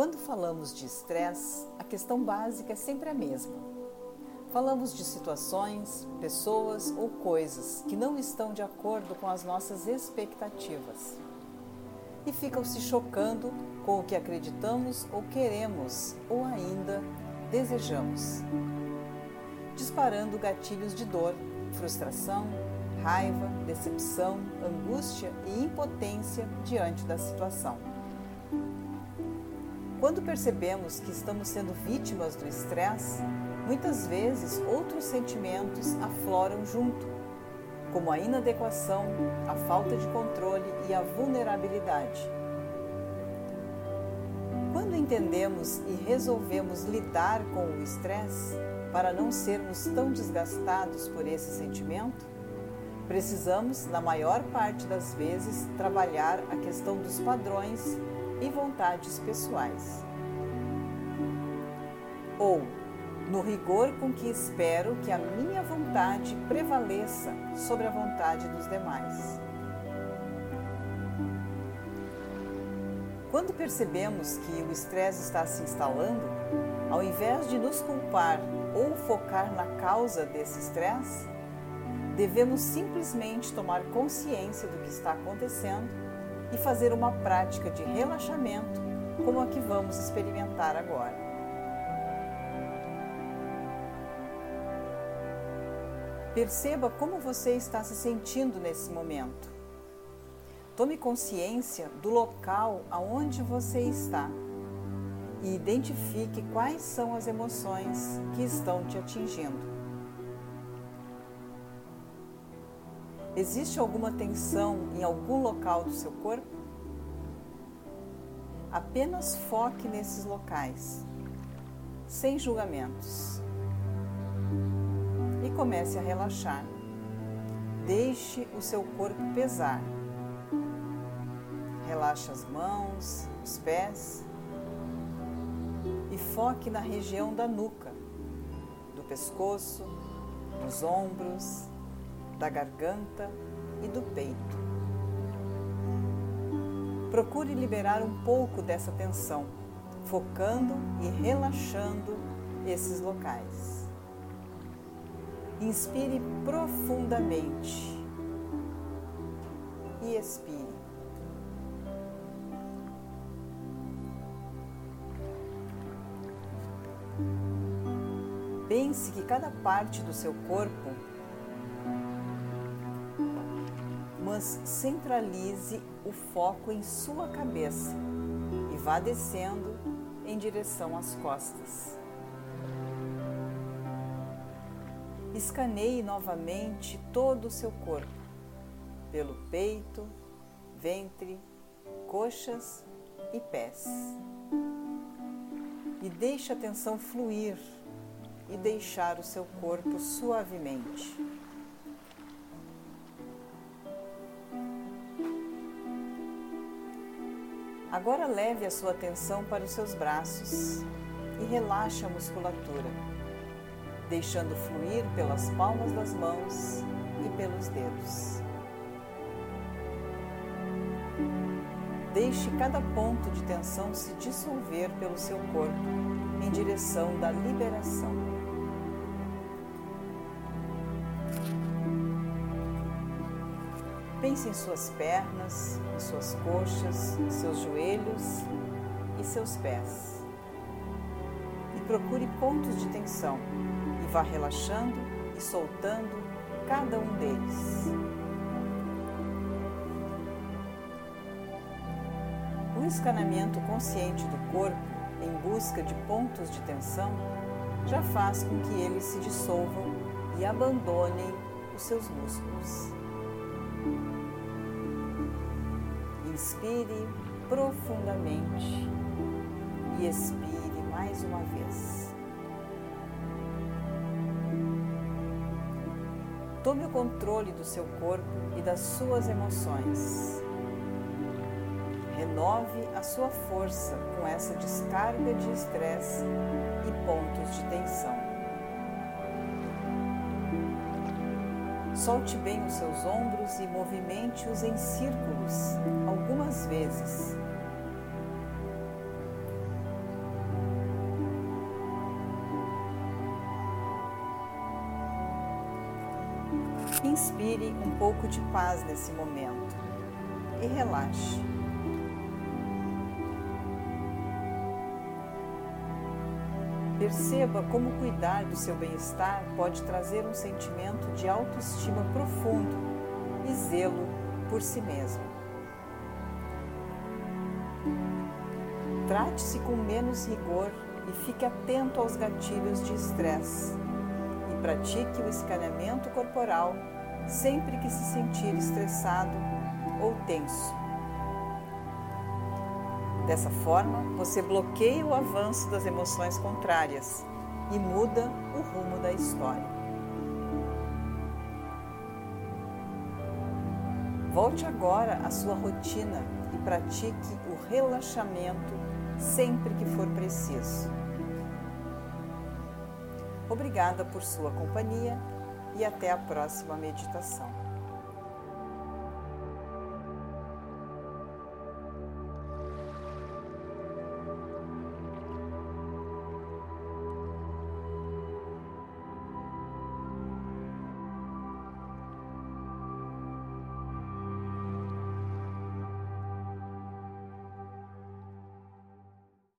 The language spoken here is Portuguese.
Quando falamos de estresse, a questão básica é sempre a mesma. Falamos de situações, pessoas ou coisas que não estão de acordo com as nossas expectativas. E ficam se chocando com o que acreditamos ou queremos ou ainda desejamos, disparando gatilhos de dor, frustração, raiva, decepção, angústia e impotência diante da situação. Quando percebemos que estamos sendo vítimas do estresse, muitas vezes outros sentimentos afloram junto, como a inadequação, a falta de controle e a vulnerabilidade. Quando entendemos e resolvemos lidar com o estresse, para não sermos tão desgastados por esse sentimento, precisamos, na maior parte das vezes, trabalhar a questão dos padrões e vontades pessoais. Ou, no rigor com que espero que a minha vontade prevaleça sobre a vontade dos demais. Quando percebemos que o estresse está se instalando, ao invés de nos culpar ou focar na causa desse estresse, devemos simplesmente tomar consciência do que está acontecendo e fazer uma prática de relaxamento, como a que vamos experimentar agora. Perceba como você está se sentindo nesse momento. Tome consciência do local aonde você está e identifique quais são as emoções que estão te atingindo. Existe alguma tensão em algum local do seu corpo? Apenas foque nesses locais, sem julgamentos. E comece a relaxar. Deixe o seu corpo pesar. Relaxe as mãos, os pés e foque na região da nuca, do pescoço, dos ombros, da garganta e do peito. Procure liberar um pouco dessa tensão, focando e relaxando esses locais. Inspire profundamente e expire. Pense que cada parte do seu corpo mas centralize o foco em sua cabeça e vá descendo em direção às costas. Escaneie novamente todo o seu corpo, pelo peito, ventre, coxas e pés. E deixe a atenção fluir e deixar o seu corpo suavemente. Agora leve a sua atenção para os seus braços e relaxe a musculatura, deixando fluir pelas palmas das mãos e pelos dedos. Deixe cada ponto de tensão se dissolver pelo seu corpo em direção da liberação. Pense em suas pernas, em suas coxas, seus joelhos e seus pés. E procure pontos de tensão e vá relaxando e soltando cada um deles. O escaneamento consciente do corpo em busca de pontos de tensão já faz com que eles se dissolvam e abandonem os seus músculos. Inspire profundamente e expire mais uma vez. Tome o controle do seu corpo e das suas emoções. Renove a sua força com essa descarga de estresse e pontos de tensão. Solte bem os seus ombros e movimente-os em círculos algumas vezes. Inspire um pouco de paz nesse momento e relaxe. Perceba como cuidar do seu bem-estar pode trazer um sentimento de autoestima profundo e zelo por si mesmo. Trate-se com menos rigor e fique atento aos gatilhos de estresse. E pratique o escaneamento corporal sempre que se sentir estressado ou tenso. Dessa forma, você bloqueia o avanço das emoções contrárias e muda o rumo da história. Volte agora à sua rotina e pratique o relaxamento sempre que for preciso. Obrigada por sua companhia e até a próxima meditação.